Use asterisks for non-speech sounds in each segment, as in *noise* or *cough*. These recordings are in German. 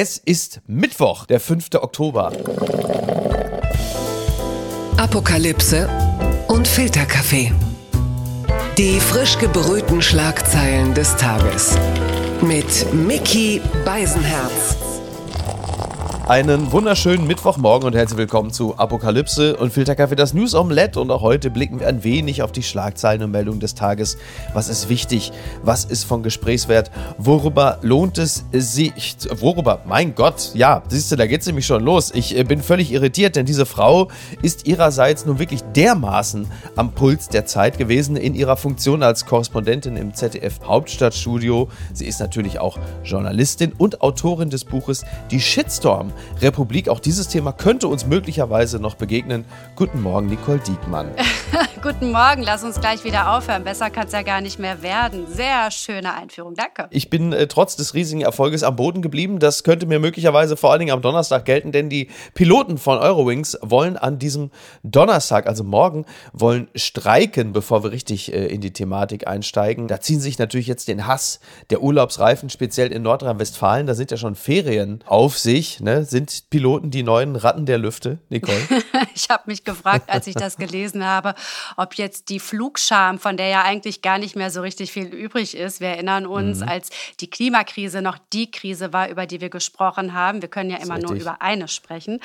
Es ist Mittwoch, der 5. Oktober. Apokalypse und Filterkaffee. Die frisch gebrühten Schlagzeilen des Tages. Mit Mickey Beisenherz. Einen wunderschönen Mittwochmorgen und herzlich willkommen zu Apokalypse und Filterkaffee, das News Omelette. Und auch heute blicken wir ein wenig auf die Schlagzeilen und Meldungen des Tages. Was ist wichtig? Was ist von Gesprächswert? Worüber lohnt es sich? Worüber? Mein Gott, ja, siehst du, da geht es nämlich schon los. Ich äh, bin völlig irritiert, denn diese Frau ist ihrerseits nun wirklich dermaßen am Puls der Zeit gewesen in ihrer Funktion als Korrespondentin im ZDF Hauptstadtstudio. Sie ist natürlich auch Journalistin und Autorin des Buches Die Shitstorm Republik. Auch dieses Thema könnte uns möglicherweise noch begegnen. Guten Morgen, Nicole Diekmann. *laughs* Guten Morgen, lass uns gleich wieder aufhören. Besser kann es ja gar nicht mehr werden. Sehr schöne Einführung, danke. Ich bin äh, trotz des riesigen Erfolges am Boden geblieben. Das könnte mir möglicherweise vor allen Dingen am Donnerstag gelten, denn die Piloten von Eurowings wollen an diesem Donnerstag, also morgen, wollen streiken, bevor wir richtig äh, in die Thematik einsteigen. Da ziehen sich natürlich jetzt den Hass der Urlaubsreifen, speziell in Nordrhein-Westfalen. Da sind ja schon Ferien auf sich. Ne? Sind Piloten die neuen Ratten der Lüfte, Nicole? *laughs* ich habe mich gefragt, als ich das gelesen habe, ob jetzt die Flugscham, von der ja eigentlich gar nicht mehr so richtig viel übrig ist, wir erinnern uns, mhm. als die Klimakrise noch die Krise war, über die wir gesprochen haben. Wir können ja immer nur über eine sprechen.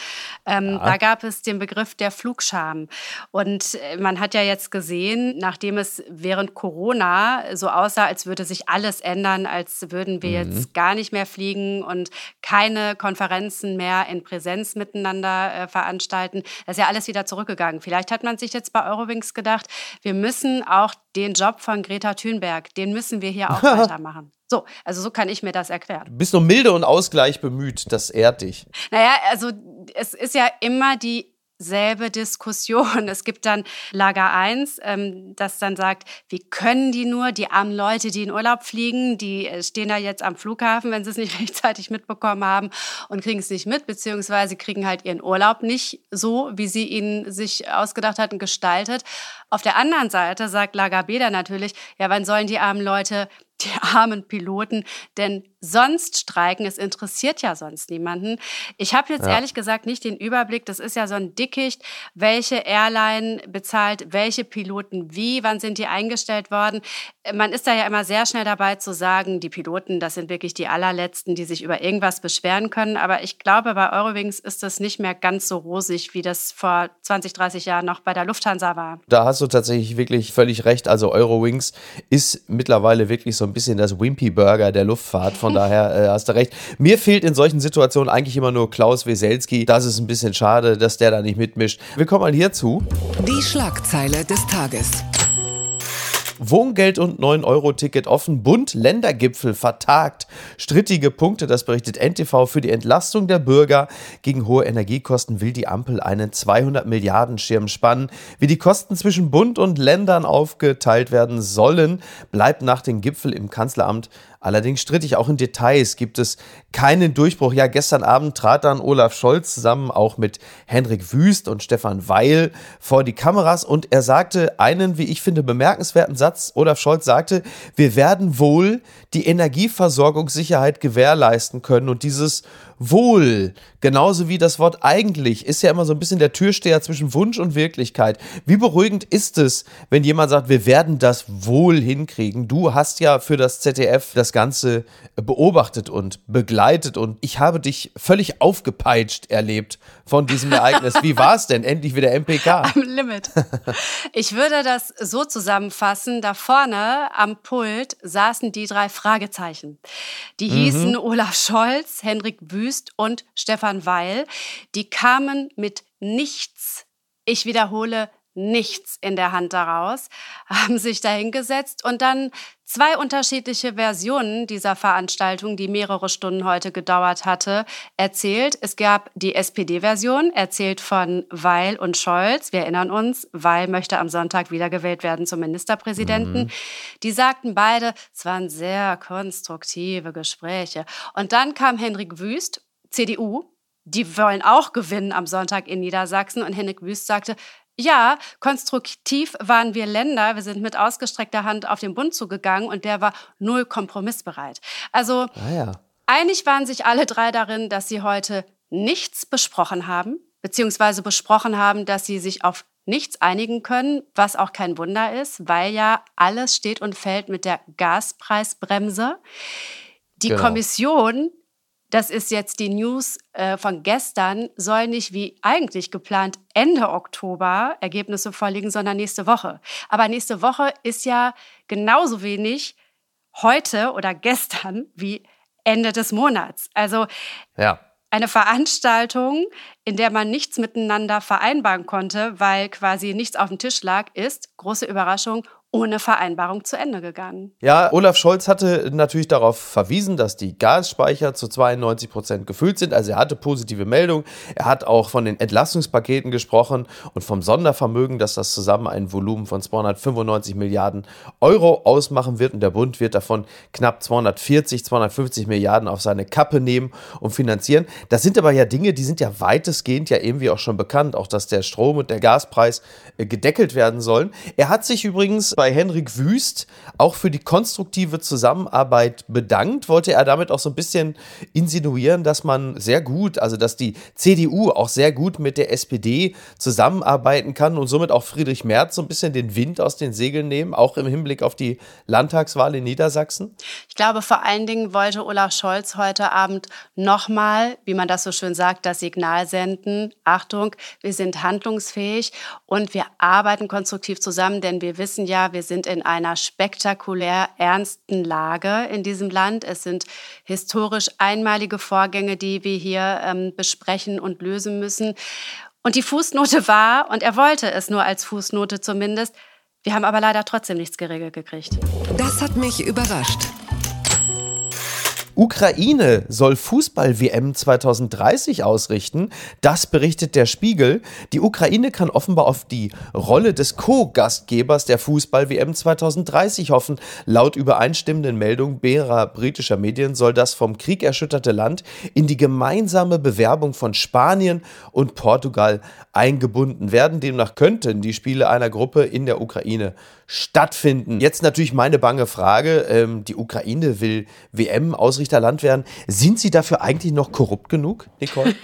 Ähm, ja. Da gab es den Begriff der Flugscham. Und äh, man hat ja jetzt gesehen, nachdem es während Corona so aussah, als würde sich alles ändern, als würden wir mhm. jetzt gar nicht mehr fliegen und keine Konferenzen mehr in Präsenz miteinander äh, veranstalten. Das ist ja alles wieder zurückgegangen. Vielleicht hat man sich jetzt bei Eurowings gedacht, wir müssen auch den Job von Greta Thunberg, den müssen wir hier auch *laughs* weitermachen. So, also so kann ich mir das erklären. Du bist nur milde und Ausgleich bemüht, das ehrt dich. Naja, also es ist ja immer die selbe Diskussion. *laughs* Es gibt dann Lager 1, ähm, das dann sagt, wie können die nur, die armen Leute, die in Urlaub fliegen, die äh, stehen da jetzt am Flughafen, wenn sie es nicht *laughs* rechtzeitig mitbekommen haben und kriegen es nicht mit, beziehungsweise kriegen halt ihren Urlaub nicht so, wie sie ihn sich ausgedacht hatten, gestaltet. Auf der anderen Seite sagt Lager B dann natürlich, ja, wann sollen die armen Leute die *laughs* armen Piloten denn sonst streiken? Es interessiert ja sonst niemanden. Ich habe jetzt ja. ehrlich gesagt nicht den Überblick. Das ist ja so ein Dickicht, welche Airline bezahlt welche Piloten wie, wann sind die eingestellt worden. Man ist da ja immer sehr schnell dabei zu sagen, die Piloten, das sind wirklich die allerletzten, die sich über irgendwas beschweren können. Aber ich glaube, bei Eurowings ist das nicht mehr ganz so rosig, wie das vor 20, 30 Jahren noch bei der Lufthansa war. Da hast du tatsächlich wirklich völlig recht. Also Eurowings ist mittlerweile wirklich so ein bisschen das Wimpy Burger der Luftfahrt. Von daher äh, hast du recht. Mir fehlt in solchen Situationen eigentlich immer nur Klaus Weselski. Das ist ein bisschen schade, dass der da nicht mitmischt. Wir kommen mal hierzu. Die Schlagzeile des Tages. Wohngeld und 9-Euro-Ticket offen. Bund-Ländergipfel vertagt. Strittige Punkte, das berichtet NTV. Für die Entlastung der Bürger gegen hohe Energiekosten will die Ampel einen 200 Milliarden Schirm spannen. Wie die Kosten zwischen Bund und Ländern aufgeteilt werden sollen, bleibt nach dem Gipfel im Kanzleramt Allerdings strittig, auch in Details gibt es keinen Durchbruch. Ja, gestern Abend trat dann Olaf Scholz zusammen auch mit Henrik Wüst und Stefan Weil vor die Kameras und er sagte einen, wie ich finde, bemerkenswerten Satz. Olaf Scholz sagte, wir werden wohl die Energieversorgungssicherheit gewährleisten können und dieses Wohl, genauso wie das Wort eigentlich, ist ja immer so ein bisschen der Türsteher zwischen Wunsch und Wirklichkeit. Wie beruhigend ist es, wenn jemand sagt, wir werden das wohl hinkriegen? Du hast ja für das ZDF das Ganze beobachtet und begleitet und ich habe dich völlig aufgepeitscht erlebt von diesem Ereignis. Wie war es denn? Endlich wieder MPK. *laughs* Am Limit. Ich würde das so zusammenfassen. Da vorne am Pult saßen die drei Fragezeichen. Die mhm. hießen Olaf Scholz, Henrik Wüst und Stefan Weil. Die kamen mit nichts, ich wiederhole, nichts in der Hand daraus, *laughs* haben sich dahingesetzt und dann zwei unterschiedliche Versionen dieser Veranstaltung, die mehrere Stunden heute gedauert hatte, erzählt. Es gab die SPD-Version, erzählt von Weil und Scholz. Wir erinnern uns, Weil möchte am Sonntag wiedergewählt werden zum Ministerpräsidenten. Mhm. Die sagten beide, es waren sehr konstruktive Gespräche. Und dann kam Henrik Wüst, CDU, die wollen auch gewinnen am Sonntag in Niedersachsen. Und Henrik Wüst sagte, ja, konstruktiv waren wir Länder. Wir sind mit ausgestreckter Hand auf den Bund zugegangen und der war null kompromissbereit. Also ah ja. Einig waren sich alle drei darin, dass sie heute nichts besprochen haben, beziehungsweise besprochen haben, dass sie sich auf nichts einigen können, was auch kein Wunder ist, weil ja alles steht und fällt mit der Gaspreisbremse. Die genau. Kommission, das ist jetzt die News äh, von gestern, soll nicht wie eigentlich geplant Ende Oktober Ergebnisse vorliegen, sondern nächste Woche. Aber nächste Woche ist ja genauso wenig heute oder gestern wie Ende des Monats. Also ja eine Veranstaltung, in der man nichts miteinander vereinbaren konnte, weil quasi nichts auf dem Tisch lag, ist, große Überraschung, ohne Vereinbarung zu Ende gegangen. Ja, Olaf Scholz hatte natürlich darauf verwiesen, dass die Gasspeicher zu 92 Prozent gefüllt sind. Also er hatte positive Meldungen. Er hat auch von den Entlastungspaketen gesprochen und vom Sondervermögen, dass das zusammen ein Volumen von 295 Milliarden Euro ausmachen wird. Und der Bund wird davon knapp 240, 250 Milliarden auf seine Kappe nehmen und finanzieren. Das sind aber ja Dinge, die sind ja weitestgehend ja irgendwie auch schon bekannt. Auch, dass der Strom- und der Gaspreis äh, gedeckelt werden sollen. Er hat sich übrigens bei Henrik Wüst auch für die konstruktive Zusammenarbeit bedankt. Wollte er damit auch so ein bisschen insinuieren, dass man sehr gut, also dass die CDU auch sehr gut mit der SPD zusammenarbeiten kann und somit auch Friedrich Merz so ein bisschen den Wind aus den Segeln nehmen, auch im Hinblick auf die Landtagswahl in Niedersachsen? Ich glaube, vor allen Dingen wollte Olaf Scholz heute Abend nochmal, wie man das so schön sagt, das Signal senden. Achtung, wir sind handlungsfähig und wir arbeiten konstruktiv zusammen, denn wir wissen ja, wir sind in einer spektakulär ernsten Lage in diesem Land. Es sind historisch einmalige Vorgänge, die wir hier ähm, besprechen und lösen müssen. Und die Fußnote war, und er wollte es nur als Fußnote zumindest, wir haben aber leider trotzdem nichts geregelt gekriegt. Das hat mich überrascht. Ukraine soll Fußball-WM 2030 ausrichten. Das berichtet der Spiegel. Die Ukraine kann offenbar auf die Rolle des Co-Gastgebers der Fußball-WM 2030 hoffen. Laut übereinstimmenden Meldungen mehrerer britischer Medien soll das vom Krieg erschütterte Land in die gemeinsame Bewerbung von Spanien und Portugal eingebunden werden. Demnach könnten die Spiele einer Gruppe in der Ukraine stattfinden. Jetzt natürlich meine bange Frage. Ähm, die Ukraine will WM-Ausrichterland werden. Sind sie dafür eigentlich noch korrupt genug, Nicole? *laughs*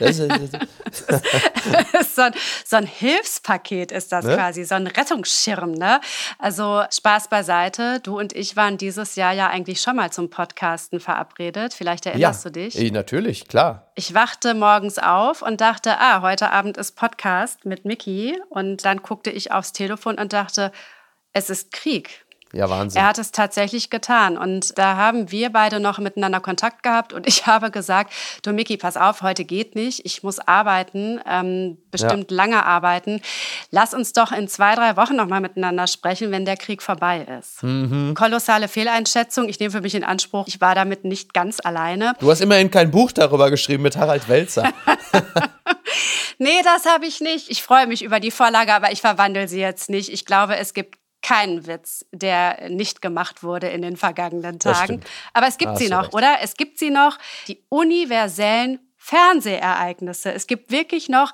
So, ein, so, ein, Hilfspaket ist das ne? quasi, so ein Rettungsschirm. Ne? Also Spaß beiseite. Du und ich waren dieses Jahr ja eigentlich schon mal zum Podcasten verabredet. Vielleicht erinnerst ja, du dich? Ja, natürlich, klar. Ich wachte morgens auf und dachte, ah, heute Abend ist Podcast mit Mickey. Und dann guckte ich aufs Telefon und dachte, es ist Krieg. Ja, Wahnsinn. Er hat es tatsächlich getan. Und da haben wir beide noch miteinander Kontakt gehabt. Und *laughs* ich habe gesagt, du Miki, pass auf, heute geht nicht. Ich muss arbeiten, ähm, bestimmt ja. lange arbeiten. Lass uns doch in zwei, drei Wochen nochmal miteinander sprechen, wenn der Krieg vorbei ist. Mhm. Kolossale Fehleinschätzung. Ich nehme für mich in Anspruch, ich war damit nicht ganz alleine. Du hast immerhin kein Buch darüber geschrieben mit Harald Welzer. *laughs* nee, das habe ich nicht. Ich freue mich über die Vorlage, aber ich verwandle sie jetzt nicht. Ich glaube, es gibt keinen Witz, der nicht gemacht wurde in den vergangenen Tagen. Aber es gibt sie noch, recht. oder? Es gibt sie noch, die universellen Fernsehereignisse. Es gibt wirklich noch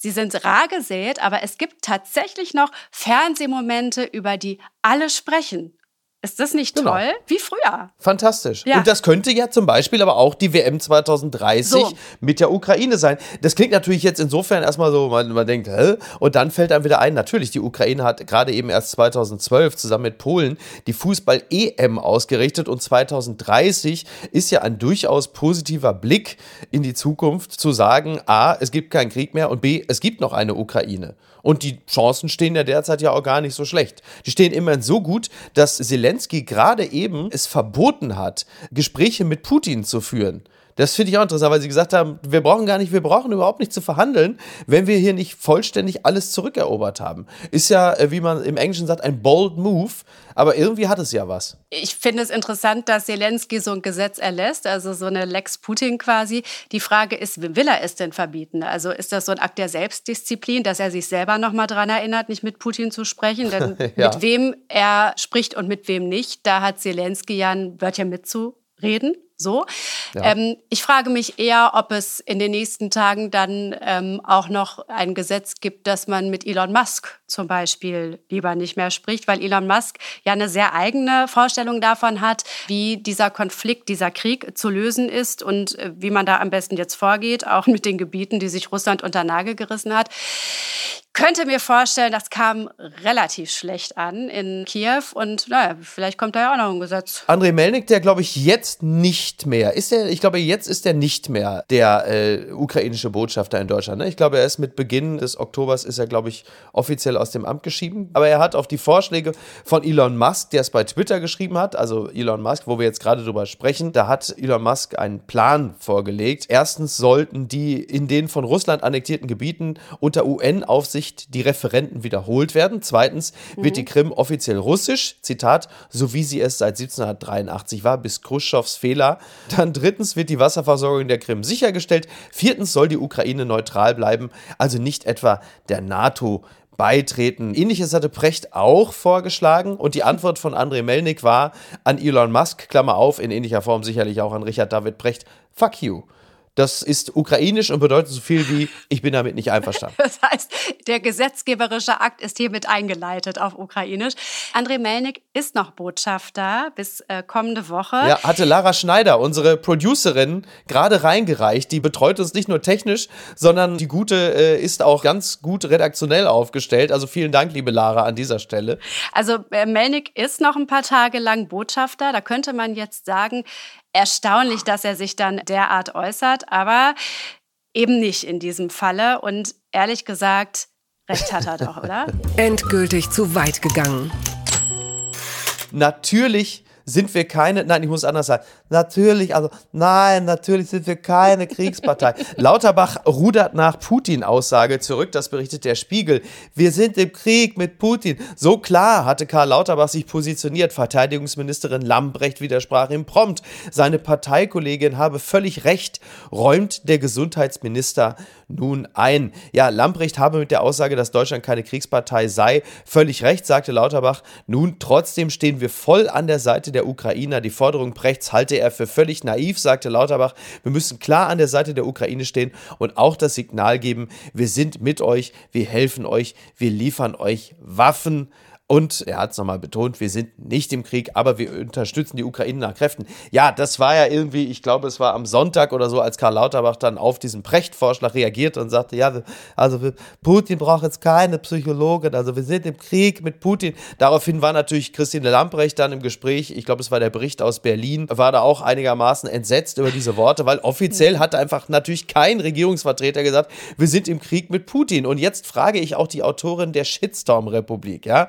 Sie sind rar gesät, aber es gibt tatsächlich noch Fernsehmomente, über die alle sprechen. Ist das nicht genau. toll? Wie früher. Fantastisch. Ja. Und das könnte ja zum Beispiel aber auch die WM 2030 so. mit der Ukraine sein. Das klingt natürlich jetzt insofern erstmal so, man, man denkt, hä? Und dann fällt einem wieder ein, natürlich, die Ukraine hat gerade eben erst 2012 zusammen mit Polen die Fußball-EM ausgerichtet und 2030 ist ja ein durchaus positiver Blick in die Zukunft zu sagen, A, es gibt keinen Krieg mehr und B, es gibt noch eine Ukraine. Und die Chancen stehen ja derzeit ja auch gar nicht so schlecht. Die stehen immerhin so gut, dass Zelensky gerade eben es verboten hat, Gespräche mit Putin zu führen. Das finde ich auch interessant, weil sie gesagt haben, wir brauchen gar nicht, wir brauchen überhaupt nicht zu verhandeln, wenn wir hier nicht vollständig alles zurückerobert haben. Ist ja, äh, wie man im Englischen sagt, ein bold move, aber irgendwie hat es ja was. Ich finde es interessant, dass Zelensky so ein Gesetz erlässt, also so eine Lex Putin quasi. Die Frage ist, will er es denn verbieten? Also ist das so ein Akt der Selbstdisziplin, dass er sich selber nochmal daran erinnert, nicht mit Putin zu sprechen? Denn *laughs* ja. mit wem er spricht und mit wem nicht, da hat Zelensky ja ein Wörtchen mitzureden. So. Ja. Ähm, ich frage mich eher, ob es in den nächsten Tagen dann ähm, auch noch ein Gesetz gibt, dass man mit Elon Musk zum Beispiel lieber nicht mehr spricht, weil Elon Musk ja eine sehr eigene Vorstellung davon hat, wie dieser Konflikt, dieser Krieg zu lösen ist und äh, wie man da am besten jetzt vorgeht, auch mit den Gebieten, die sich Russland unter Nagel gerissen hat könnte mir vorstellen, das kam relativ schlecht an in Kiew und naja, vielleicht kommt da ja auch noch ein Gesetz. Andrei Melnik, der glaube ich jetzt nicht mehr, ist der, ich glaube jetzt ist er nicht mehr der äh, ukrainische Botschafter in Deutschland. Ne? Ich glaube, er ist mit Beginn des Oktobers ist er glaube ich offiziell aus dem Amt geschieden. Aber er hat auf die Vorschläge von Elon Musk, der es bei Twitter geschrieben hat, also Elon Musk, wo wir jetzt gerade drüber sprechen, da hat Elon Musk einen Plan vorgelegt. Erstens sollten die in den von Russland annektierten Gebieten unter UN-Aufsicht nicht die Referenten wiederholt werden. Zweitens wird die Krim offiziell russisch, Zitat, so wie sie es seit 1783 war, bis Khrushchevs Fehler. Dann drittens wird die Wasserversorgung der Krim sichergestellt. Viertens soll die Ukraine neutral bleiben, also nicht etwa der NATO beitreten. Ähnliches hatte Precht auch vorgeschlagen und die Antwort von André Melnik war an Elon Musk, Klammer auf, in ähnlicher Form sicherlich auch an Richard David Precht, fuck you. Das ist ukrainisch und bedeutet so viel wie, ich bin damit nicht einverstanden. *laughs* Das heißt, der gesetzgeberische Akt ist hiermit eingeleitet auf ukrainisch. André Melnik ist noch Botschafter bis äh, kommende Woche. Ja, hatte Lara Schneider, unsere Producerin, gerade reingereicht. Die betreut uns nicht nur technisch, sondern die Gute äh, ist auch ganz gut redaktionell aufgestellt. Also vielen Dank, liebe Lara, an dieser Stelle. Also äh, Melnik ist noch ein paar Tage lang Botschafter. Da könnte man jetzt sagen, erstaunlich, dass er sich dann derart äußert, aber eben nicht in diesem Falle. Und ehrlich gesagt, recht hat er doch, oder? *laughs* Endgültig zu weit gegangen. Natürlich sind wir keine, nein, ich muss anders sagen, natürlich, also nein, natürlich sind wir keine Kriegspartei. *laughs* Lauterbach rudert nach Putin-Aussage zurück, das berichtet der Spiegel. Wir sind im Krieg mit Putin. So klar hatte Karl Lauterbach sich positioniert. Verteidigungsministerin Lambrecht widersprach ihm prompt. Seine Parteikollegin habe völlig recht, räumt der Gesundheitsminister nun ein. Ja, Lambrecht habe mit der Aussage, dass Deutschland keine Kriegspartei sei, völlig recht, sagte Lauterbach. Nun, trotzdem stehen wir voll an der Seite der Ukrainer. Die Forderung Prechts halte er für völlig naiv, sagte Lauterbach. Wir müssen klar an der Seite der Ukraine stehen und auch das Signal geben, wir sind mit euch, wir helfen euch, wir liefern euch Waffen. Und er hat es nochmal betont, wir sind nicht im Krieg, aber wir unterstützen die Ukraine nach Kräften. Ja, das war ja irgendwie, ich glaube, es war am Sonntag oder so, als Karl Lauterbach dann auf diesen Precht-Vorschlag reagierte und sagte, ja, also Putin braucht jetzt keine Psychologin, also wir sind im Krieg mit Putin. Daraufhin war natürlich Christine Lamprecht dann im Gespräch, ich glaube, es war der Bericht aus Berlin, war da auch einigermaßen entsetzt über diese Worte, weil offiziell hat einfach natürlich kein Regierungsvertreter gesagt, wir sind im Krieg mit Putin. Und jetzt frage ich auch die Autorin der Shitstorm-Republik, ja.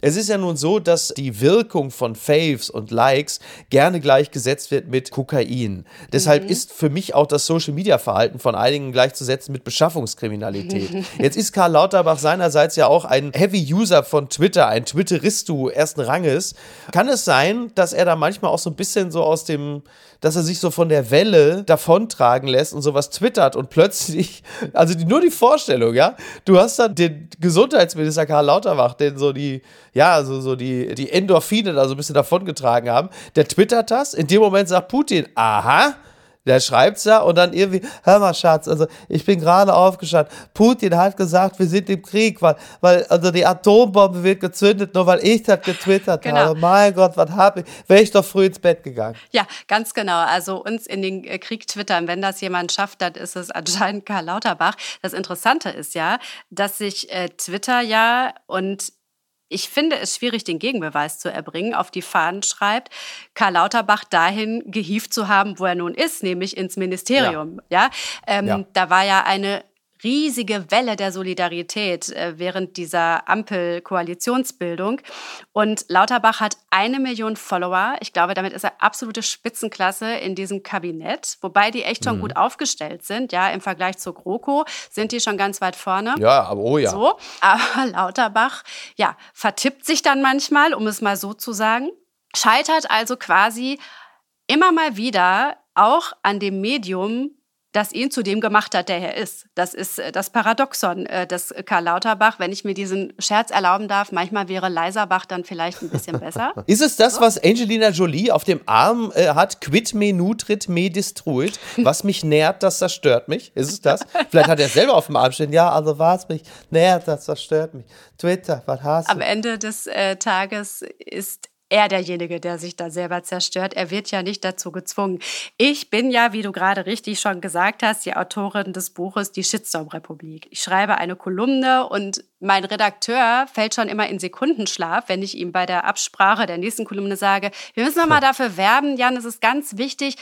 Es ist ja nun so, dass die Wirkung von Faves und Likes gerne gleichgesetzt wird mit Kokain. Deshalb mhm. ist für mich auch das Social Media Verhalten von einigen gleichzusetzen mit Beschaffungskriminalität. *laughs* Jetzt ist Karl Lauterbach seinerseits ja auch ein Heavy User von Twitter, ein Twitteristu ersten Ranges. Kann es sein, dass er da manchmal auch so ein bisschen so aus dem dass er sich so von der Welle davontragen lässt und sowas twittert und plötzlich, also nur die Vorstellung, ja, du hast dann den Gesundheitsminister Karl Lauterbach, den so die, ja, also so die, die Endorphine da so ein bisschen davongetragen haben, der twittert das, in dem Moment sagt Putin, aha, der schreibt's ja und dann irgendwie, hör mal, Schatz, also ich bin gerade aufgestanden. Putin hat gesagt, wir sind im Krieg, weil, weil also die Atombombe wird gezündet, nur weil ich das getwittert genau. habe. Mein Gott, was habe ich? Wäre ich doch früh ins Bett gegangen. Ja, ganz genau. Also uns in den äh, Krieg twittern, wenn das jemand schafft, dann ist es anscheinend Karl Lauterbach. Das Interessante ist ja, dass sich äh, Twitter ja und ich finde es schwierig, den Gegenbeweis zu erbringen, auf die Fahnen schreibt, Karl Lauterbach dahin gehievt zu haben, wo er nun ist, nämlich ins Ministerium. Ja, ja? Ähm, ja. da war ja eine riesige Welle der Solidarität äh, während dieser Ampel-Koalitionsbildung. Und Lauterbach hat eine Million Follower. Ich glaube, damit ist er absolute Spitzenklasse in diesem Kabinett, wobei die echt schon mhm. gut aufgestellt sind. Ja, im Vergleich zur GroKo sind die schon ganz weit vorne. Ja, aber oh ja. So, aber Lauterbach, ja, vertippt sich dann manchmal, um es mal so zu sagen, scheitert also quasi immer mal wieder auch an dem Medium das ihn zu dem gemacht hat, der er ist. Das ist äh, das Paradoxon äh, des Karl Lauterbach. Wenn ich mir diesen Scherz erlauben darf, manchmal wäre Leiserbach dann vielleicht ein bisschen besser. *laughs* ist es das, was Angelina Jolie auf dem Arm äh, hat? Quid me nutrit me destruit. Was mich nährt, das zerstört mich. Ist es das? Vielleicht hat er selber auf dem Arm stehen. Ja, also was mich nährt, das zerstört mich. Twitter, was hast du? Am Ende des äh, Tages ist er derjenige, der sich da selber zerstört. Er wird ja nicht dazu gezwungen. Ich bin ja, wie du gerade richtig schon gesagt hast, die Autorin des Buches Die Shitstorm-Republik. Ich schreibe eine Kolumne und mein Redakteur fällt schon immer in Sekundenschlaf, wenn ich ihm bei der Absprache der nächsten Kolumne sage, wir müssen nochmal dafür werben, Jan, es ist ganz wichtig,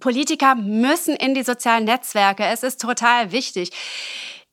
Politiker müssen in die sozialen Netzwerke. Es ist total wichtig.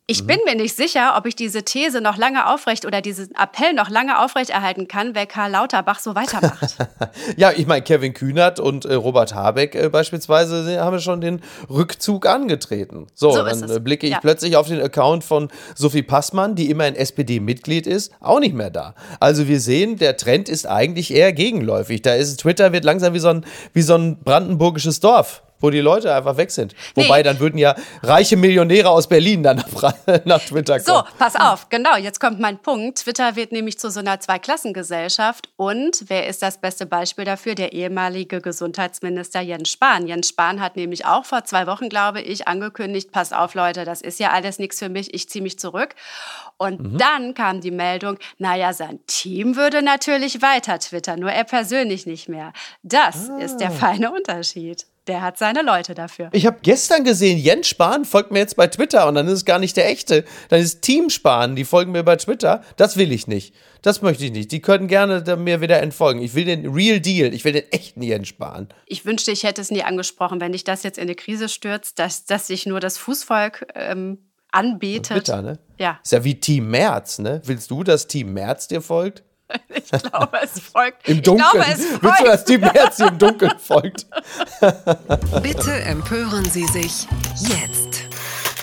Ich mhm. bin mir nicht sicher, ob ich diese These noch lange aufrecht oder diesen Appell noch lange aufrechterhalten kann, weil Karl Lauterbach so weitermacht. *laughs* ja, ich meine, Kevin Kühnert und äh, Robert Habeck äh, beispielsweise haben schon den Rückzug angetreten. So, so dann äh, blicke ich ja. plötzlich auf den Account von Sophie Passmann, die immer ein SPD-Mitglied ist, auch nicht mehr da. Also wir sehen, der Trend ist eigentlich eher gegenläufig. Da ist Twitter wird langsam wie so ein, wie so ein brandenburgisches Dorf wo die Leute einfach weg sind. Wobei, nee. dann würden ja reiche Millionäre aus Berlin dann nach, *laughs* nach Twitter kommen. So, pass auf, genau, jetzt kommt mein Punkt. Twitter wird nämlich zu so einer Zweiklassengesellschaft. Und wer ist das beste Beispiel dafür? Der ehemalige Gesundheitsminister Jens Spahn. Jens Spahn hat nämlich auch vor zwei Wochen, glaube ich, angekündigt, passt auf, Leute, das ist ja alles nichts für mich, ich ziehe mich zurück. Und mhm. dann kam die Meldung, naja, sein Team würde natürlich weiter twittern, nur er persönlich nicht mehr. Das ah. ist der feine Unterschied. Der hat seine Leute dafür. Ich habe gestern gesehen, Jens Spahn folgt mir jetzt bei Twitter und dann ist es gar nicht der echte. Dann ist Team Spahn, die folgen mir bei Twitter. Das will ich nicht. Das möchte ich nicht. Die können gerne mir wieder entfolgen. Ich will den Real Deal. Ich will den echten Jens Spahn. Ich wünschte, ich hätte es nie angesprochen, wenn dich das jetzt in eine Krise stürzt, dass, dass sich nur das Fußvolk ähm, anbetet. Bitter, ne? Ja. Ist ja wie Team Merz, ne? Willst du, dass Team Merz dir folgt? *laughs* Ich glaube, es folgt. Im Dunkeln. Glaube, es folgt. *laughs* Willst du, dass Merz dir im Dunkeln folgt? Bitte empören Sie sich jetzt.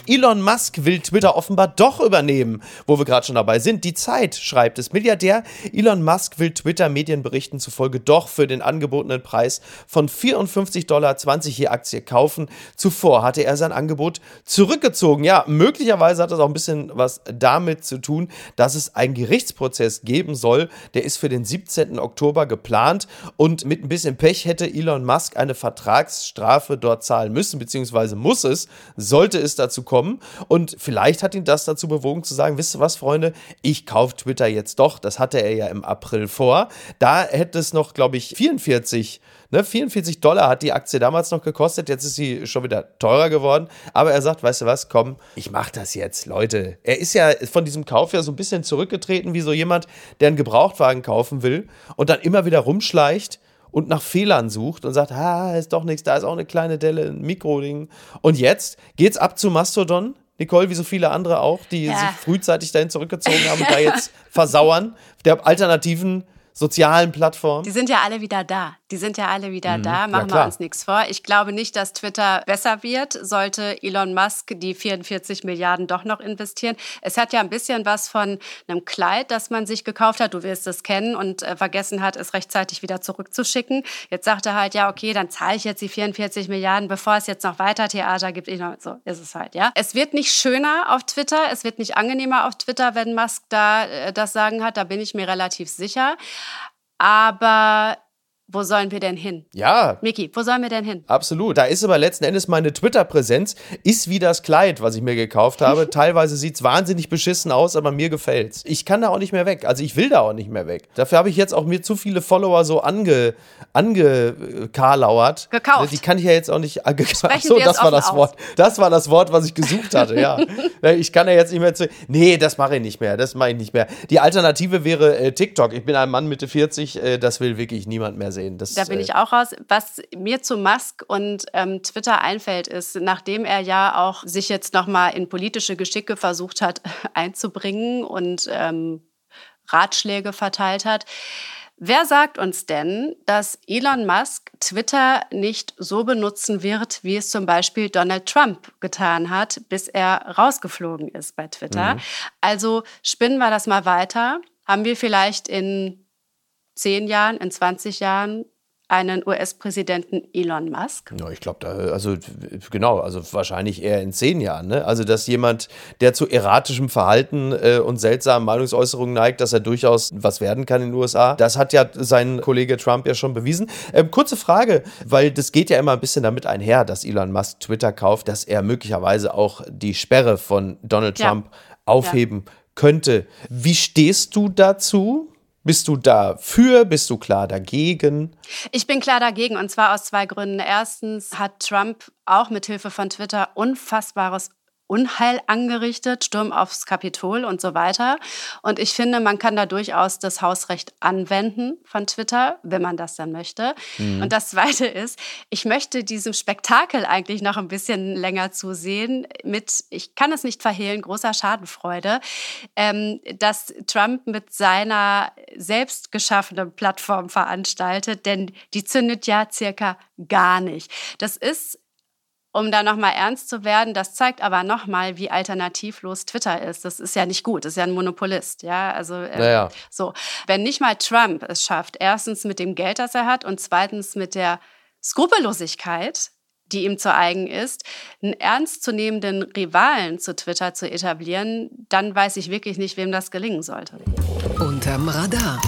Elon Musk will Twitter offenbar doch übernehmen, wo wir gerade schon dabei sind. Die Zeit schreibt es. Milliardär Elon Musk will Twitter Medienberichten zufolge doch für den angebotenen Preis von 54,20 Dollar je Aktie kaufen. Zuvor hatte er sein Angebot zurückgezogen. Ja, möglicherweise hat das auch ein bisschen was damit zu tun, dass es einen Gerichtsprozess geben soll. Der ist für den 17. Oktober geplant und mit ein bisschen Pech hätte Elon Musk eine Vertragsstrafe dort zahlen müssen, beziehungsweise muss es, sollte es dazu kommen bekommen. Und vielleicht hat ihn das dazu bewogen zu sagen, wisst ihr was, Freunde, ich kaufe Twitter jetzt doch. Das hatte er ja im April vor. Da hätte es noch, glaube ich, 44 Ne, 44 Dollar hat die Aktie damals noch gekostet, jetzt ist sie schon wieder teurer geworden. Aber er sagt, weißt du was, komm, ich mach das jetzt, Leute. Er ist ja von diesem Kauf ja so ein bisschen zurückgetreten, wie so jemand, der einen Gebrauchtwagen kaufen will und dann immer wieder rumschleicht und nach Fehlern sucht und sagt, ah, ist doch nichts, da ist auch eine kleine Delle, ein Mikroding. Und jetzt geht's ab zu Mastodon. Nicole, wie so viele andere auch, die ja. sich frühzeitig dahin zurückgezogen haben und da jetzt versauern, der alternativen sozialen Plattformen. Die sind ja alle wieder da. Die sind ja alle wieder mhm. da, machen ja, wir uns nichts vor. Ich glaube nicht, dass Twitter besser wird, sollte Elon Musk die 44 Milliarden doch noch investieren. Es hat ja ein bisschen was von einem Kleid, das man sich gekauft hat, du wirst es kennen, und äh, vergessen hat, es rechtzeitig wieder zurückzuschicken. Jetzt sagt er halt, ja, okay, dann zahle ich jetzt die 44 Milliarden, bevor es jetzt noch weiter Theater gibt. So ist es halt, ja. Es wird nicht schöner auf Twitter, es wird nicht angenehmer auf Twitter, wenn Musk da äh, das Sagen hat, da bin ich mir relativ sicher. Aber wo sollen wir denn hin? Ja. Miki, wo sollen wir denn hin? Absolut. Da ist aber letzten Endes meine Twitter-Präsenz, ist wie das Kleid, was ich mir gekauft habe. *laughs* Teilweise sieht es wahnsinnig beschissen aus, aber mir gefällt's. Ich kann da auch nicht mehr weg. Also ich will da auch nicht mehr weg. Dafür habe ich jetzt auch mir zu viele Follower so ange, angekarlauert. Gekauft. Die kann ich ja jetzt auch nicht. Äh, so, das war das aus. Wort. Das war das Wort, was ich gesucht *laughs* hatte, ja. ich kann ja jetzt nicht mehr zu. Nee, das mache ich nicht mehr. Das mache ich nicht mehr. Die Alternative wäre äh, TikTok. Ich bin ein Mann Mitte 40, äh, das will wirklich niemand mehr sehen. Das, da bin ich äh, auch raus. Was mir zu Musk und ähm, Twitter einfällt, ist, nachdem er ja auch sich jetzt nochmal in politische Geschicke versucht hat *laughs* einzubringen und ähm, Ratschläge verteilt hat, Wer sagt uns denn, dass Elon Musk Twitter nicht so benutzen wird, wie es zum Beispiel Donald Trump getan hat, bis er rausgeflogen ist bei Twitter? Mhm. Also spinnen wir das mal weiter. Haben wir vielleicht in zehn Jahren, in 20 Jahren einen US-Präsidenten Elon Musk? Ja, ich glaube, also genau, also wahrscheinlich eher in zehn Jahren. Ne? Also, dass jemand, der zu erratischem Verhalten äh, und seltsamen Meinungsäußerungen neigt, dass er durchaus was werden kann in den USA, das hat ja sein Kollege Trump ja schon bewiesen. Ähm, kurze Frage, weil das geht ja immer ein bisschen damit einher, dass Elon Musk Twitter kauft, dass er möglicherweise auch die Sperre von Donald Trump ja. aufheben ja. könnte. Wie stehst du dazu? Bist du dafür? Bist du klar dagegen? Ich bin klar dagegen und zwar aus zwei Gründen. Erstens hat Trump auch mit Hilfe von Twitter unfassbares Unheil angerichtet, Sturm aufs Kapitol und so weiter. Und ich finde, man kann da durchaus das Hausrecht anwenden von Twitter, wenn man das dann möchte. Mhm. Und das Zweite ist, ich möchte diesem Spektakel eigentlich noch ein bisschen länger zusehen mit, ich kann es nicht verhehlen, großer Schadenfreude, ähm, dass Trump mit seiner selbst geschaffenen Plattform veranstaltet, denn die zündet ja circa gar nicht. Das ist um da nochmal ernst zu werden. Das zeigt aber nochmal, wie alternativlos Twitter ist. Das ist ja nicht gut, das ist ja ein Monopolist. Ja, also äh, naja. so. Wenn nicht mal Trump es schafft, erstens mit dem Geld, das er hat und zweitens mit der Skrupellosigkeit, die ihm zu eigen ist, einen ernstzunehmenden Rivalen zu Twitter zu etablieren, dann weiß ich wirklich nicht, wem das gelingen sollte. Unterm Radar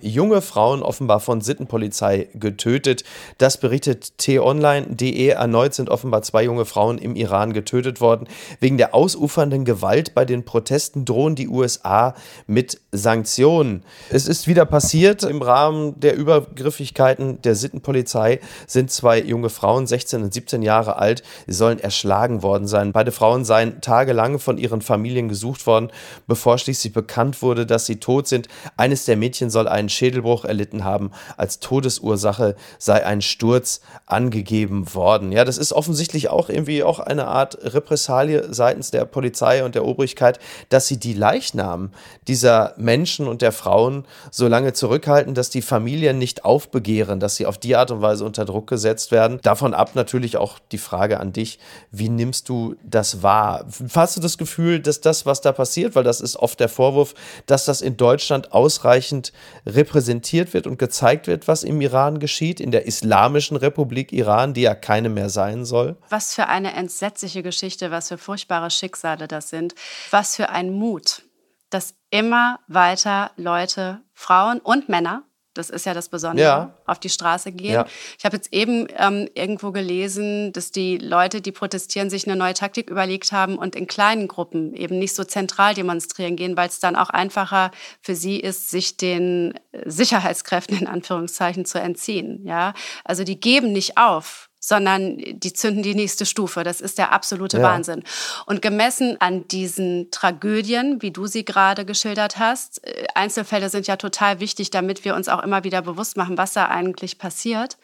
junge Frauen offenbar von Sittenpolizei getötet. Das berichtet t-online.de. Erneut sind offenbar zwei junge Frauen im Iran getötet worden. Wegen der ausufernden Gewalt bei den Protesten drohen die USA mit Sanktionen. Es ist wieder passiert. Im Rahmen der Übergriffigkeiten der Sittenpolizei sind zwei junge Frauen, 16 und 17 Jahre alt, sollen erschlagen worden sein. Beide Frauen seien tagelang von ihren Familien gesucht worden, bevor schließlich bekannt wurde, dass sie tot sind. Eines der Mädchen soll einen Schädelbruch erlitten haben. Als Todesursache sei ein Sturz angegeben worden. Ja, das ist offensichtlich auch irgendwie auch eine Art Repressalie seitens der Polizei und der Obrigkeit, dass sie die Leichnamen dieser Menschen und der Frauen so lange zurückhalten, dass die Familien nicht aufbegehren, dass sie auf die Art und Weise unter Druck gesetzt werden. Davon ab natürlich auch die Frage an dich, wie nimmst du das wahr? Hast du das Gefühl, dass das, was da passiert, weil das ist oft der Vorwurf, dass das in Deutschland ausreichend repräsentiert wird und gezeigt wird, was im Iran geschieht, in der Islamischen Republik Iran, die ja keine mehr sein soll. Was für eine entsetzliche Geschichte, was für furchtbare Schicksale das sind, was für ein Mut, dass immer weiter Leute, Frauen und Männer das ist ja das Besondere, ja. auf die Straße gehen. Ja. Ich habe jetzt eben ähm, irgendwo gelesen, dass die Leute, die protestieren, sich eine neue Taktik überlegt haben und in kleinen Gruppen eben nicht so zentral demonstrieren gehen, weil es dann auch einfacher für sie ist, sich den Sicherheitskräften in Anführungszeichen zu entziehen. Ja, also die geben nicht auf sondern die zünden die nächste Stufe. Das ist der absolute ja. Wahnsinn. Und gemessen an diesen Tragödien, wie du sie gerade geschildert hast, äh, Einzelfälle sind ja total wichtig, damit wir uns auch immer wieder bewusst machen, was da eigentlich passiert.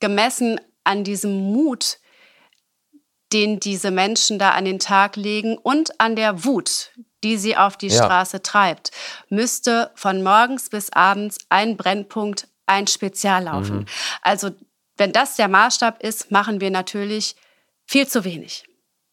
Gemessen an diesem Mut, den diese Menschen da an den Tag legen und an der Wut, die sie auf die ja. Straße treibt, müsste von morgens bis abends ein Brennpunkt ein Spezial laufen. Mhm. Also wenn das der Maßstab ist, machen wir natürlich viel zu wenig.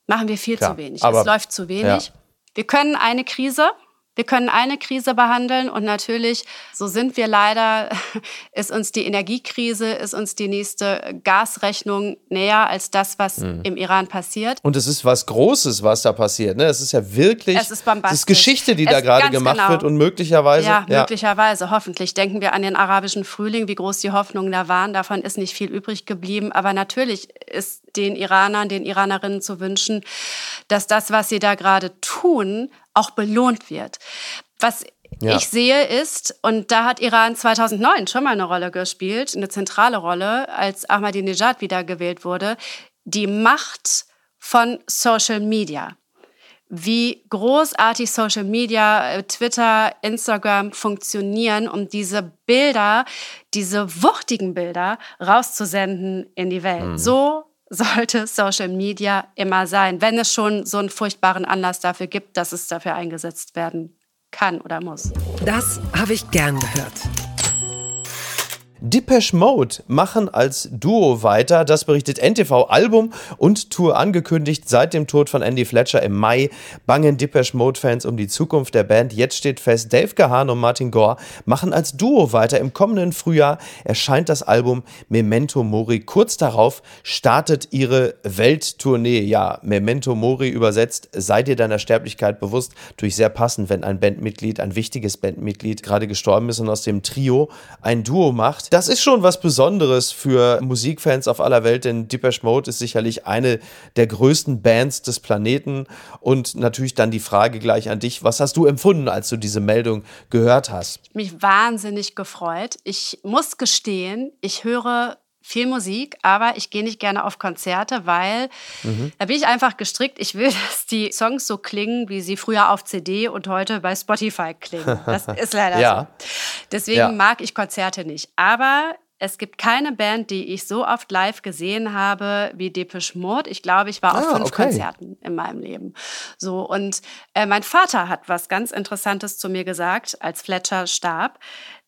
Machen wir viel Klar, zu wenig. es läuft zu wenig. Ja. Wir können eine Krise, wir können eine Krise behandeln und natürlich, so sind wir leider, *laughs* ist uns die Energiekrise, ist uns die nächste Gasrechnung näher als das, was mhm. im Iran passiert. Und es ist was Großes, was da passiert. Ne? Es ist ja wirklich es ist, es ist Geschichte, die es da gerade gemacht genau. wird und möglicherweise. Ja, ja, möglicherweise, hoffentlich. Denken wir an den arabischen Frühling, wie groß die Hoffnungen da waren. Davon ist nicht viel übrig geblieben. Aber natürlich ist den Iranern, den Iranerinnen zu wünschen, dass das, was sie da gerade tun, auch belohnt wird. Was ja. ich sehe ist, und da hat Iran 2009 schon mal eine Rolle gespielt, eine zentrale Rolle, als Ahmadinejad wiedergewählt wurde, die Macht von Social Media. Wie großartig Social Media, äh, Twitter, Instagram funktionieren, um diese Bilder, diese wuchtigen Bilder rauszusenden in die Welt. Mhm. So sollte Social Media immer sein, wenn es schon so einen furchtbaren Anlass dafür gibt, dass es dafür eingesetzt werden kann oder muss. Das habe ich gern gehört. Depeche Mode machen als Duo weiter. Das berichtet NTV. Album und Tour angekündigt. Seit dem Tod von Andy Fletcher im Mai bangen Depeche Mode-Fans um die Zukunft der Band. Jetzt steht fest, Dave Gahan und Martin Gore machen als Duo weiter. Im kommenden Frühjahr erscheint das Album Memento Mori. Kurz darauf startet ihre Welttournee. Ja, Memento Mori übersetzt, sei dir deiner Sterblichkeit bewusst. Durch sehr passend, wenn ein Bandmitglied, ein wichtiges Bandmitglied gerade gestorben ist und aus dem Trio ein Duo macht. Das ist schon was Besonderes für Musikfans auf aller Welt, denn Depeche Mode ist sicherlich eine der größten Bands des Planeten. Und natürlich dann die Frage gleich an dich, was hast du empfunden, als du diese Meldung gehört hast? Mich wahnsinnig gefreut. Ich muss gestehen, ich höre viel Musik, aber ich gehe nicht gerne auf Konzerte, weil mhm. da bin ich einfach gestrickt. Ich will, *laughs* dass die Songs so klingen, wie sie früher auf CD und heute bei Spotify klingen. Das *laughs* ist leider ja. so. Deswegen ja. mag ich Konzerte nicht. Aber es gibt keine Band, die ich so oft live gesehen habe wie Depeche Mode. Ich glaube, ich war auf ah, fünf okay. Konzerten in meinem Leben. So und äh, mein Vater hat was ganz Interessantes zu mir gesagt, als Fletcher starb.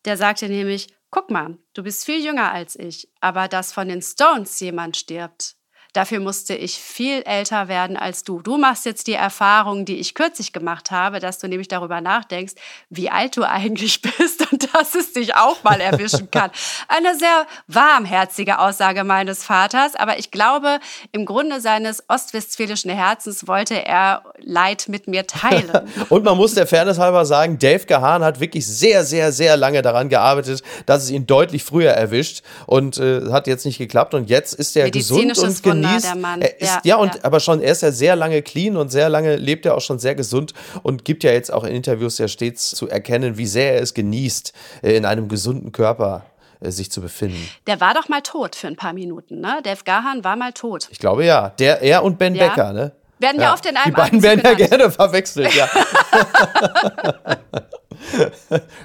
Der sagte nämlich: Guck mal, du bist viel jünger als ich, aber dass von den Stones jemand stirbt, Dafür musste ich viel älter werden als du. Du machst jetzt die Erfahrung, die ich kürzlich gemacht habe, dass du nämlich darüber nachdenkst, wie alt du *laughs* eigentlich bist und dass es dich auch mal erwischen kann. Eine sehr warmherzige Aussage meines Vaters, aber ich glaube, im Grunde seines ostwestfälischen Herzens wollte er Leid mit mir teilen. *laughs* und man muss der Fairness halber sagen, Dave Gahan hat wirklich sehr, sehr, sehr lange daran gearbeitet, dass es ihn deutlich früher erwischt und äh, hat jetzt nicht geklappt und jetzt ist er gesund und genießt. Der Mann. Er ist, ja, ja, und ja. aber schon, er ist ja sehr lange clean und sehr lange lebt er auch schon sehr gesund und gibt ja jetzt auch in Interviews ja stets zu erkennen, wie sehr er es genießt, äh, in einem gesunden Körper äh, sich zu befinden. Der war doch mal tot für ein paar Minuten, ne? Dave Gahan war mal tot. Ich glaube ja. Der, er und Ben ja. Becker, ne? Werden ja, oft in einem Die beiden werden ja gerne verwechselt, ja. *laughs*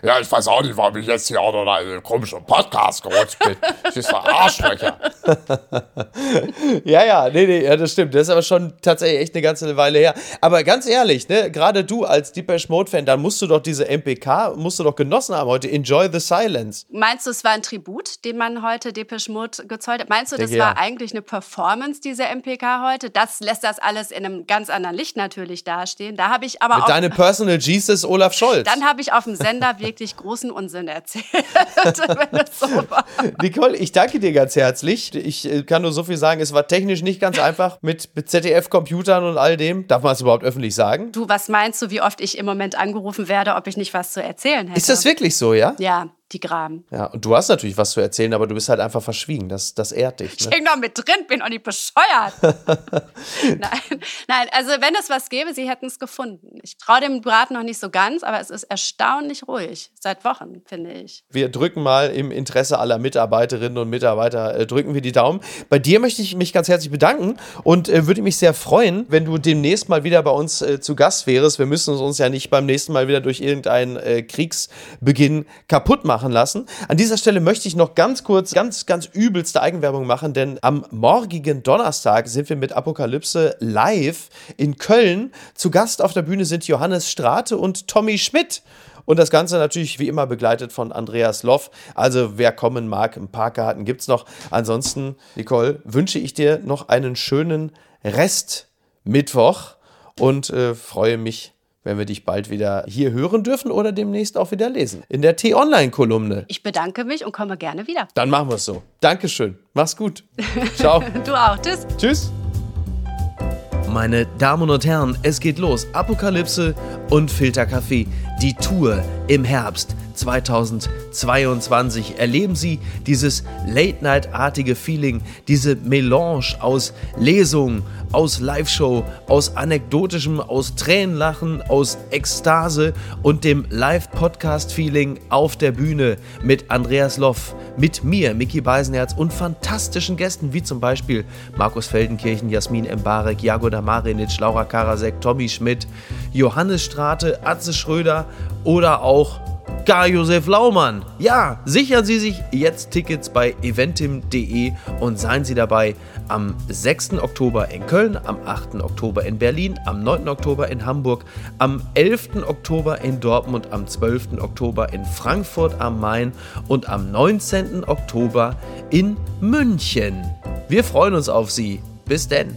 ja, ich weiß auch nicht, warum ich jetzt hier auch noch in einen komischen Podcast gerutscht bin. Das ist ein Arschlöcher. *laughs* ja, ja, nee, nee, ja, das stimmt. Das ist aber schon tatsächlich echt eine ganze Weile her. Aber ganz ehrlich, ne, gerade du als Deepesh Mode-Fan, da musst du doch diese MPK, musst du doch genossen haben heute. Enjoy the Silence. Meinst du, es war ein Tribut, den man heute Deepesh Mode gezollt hat? Meinst du, das war eigentlich eine Performance, diese MPK heute? Das lässt das alles in einem ganz anderen Licht natürlich dastehen. Da habe ich aber Mit auch. Deine Personal Jesus Olaf Scholz. Dann habe ich auf dem Sender wirklich großen Unsinn erzählt, *laughs* wenn es so war. Nicole, ich danke dir ganz herzlich. Ich äh, kann nur so viel sagen, es war technisch nicht ganz einfach mit, mit ZDF-Computern und all dem. Darf man es überhaupt öffentlich sagen? Du, was meinst du, wie oft ich im Moment angerufen werde, ob ich nicht was zu erzählen hätte? Ist das wirklich so, ja? Ja, die graben. Ja, und du hast natürlich was zu erzählen, aber du bist halt einfach verschwiegen. Das, das ehrt dich. Ne? Ich hänge noch mit drin, bin auch nicht bescheuert. *laughs* nein, nein, also wenn es was gäbe, sie hätten es gefunden. Ich traue dem Braten noch nicht so ganz, aber es ist erstaunlich ruhig. Seit Wochen, finde ich. Wir drücken mal im Interesse aller Mitarbeiterinnen und Mitarbeiter, äh, drücken wir die Daumen. Bei dir möchte ich mich ganz herzlich bedanken und äh, würde mich sehr freuen, wenn du demnächst mal wieder bei uns äh, zu Gast wärst. Wir müssen uns ja nicht beim nächsten Mal wieder durch irgendeinen äh, Kriegsbeginn kaputt machen machen lassen. An dieser Stelle möchte ich noch ganz kurz, ganz, ganz übelste Eigenwerbung machen, denn am morgigen Donnerstag sind wir mit Apokalypse live in Köln. Zu Gast auf der Bühne sind Johannes Strate und Tommy Schmidt. Und das Ganze natürlich wie immer begleitet von Andreas Loff. Also wer kommen mag, ein paar Karten gibt es noch. Ansonsten, Nicole, wünsche ich dir noch einen schönen Rest Mittwoch und äh, freue mich wenn wir dich bald wieder hier hören dürfen oder demnächst auch wieder lesen. In der T-Online-Kolumne. Ich bedanke mich und komme gerne wieder. Dann machen wir es so. Dankeschön. Mach's gut. *laughs* Ciao. du auch. Tschüss. Tschüss. Meine Damen und Herren, es geht los. Apokalypse und Filterkaffee. Die Tour im Herbst 2022 erleben Sie dieses Late-Night-artige Feeling, diese Melange aus Lesung, aus Live-Show, aus anekdotischem, aus Tränenlachen, aus Ekstase und dem Live-Podcast-Feeling auf der Bühne mit Andreas Loff, mit mir, Mickey Beisenherz und fantastischen Gästen wie zum Beispiel Markus Feldenkirchen, Jasmin Embarek, Jagoda Marinic, Laura Karasek, Tommy Schmidt, Johannes Strate, Atze Schröder oder auch Karl-Josef Laumann. Ja, sichern Sie sich jetzt Tickets bei eventim.de und seien Sie dabei am 6. Oktober in Köln, am 8. Oktober in Berlin, am 9. Oktober in Hamburg, am 11. Oktober in Dortmund, am 12. Oktober in Frankfurt am Main und am 19. Oktober in München. Wir freuen uns auf Sie. Bis denn.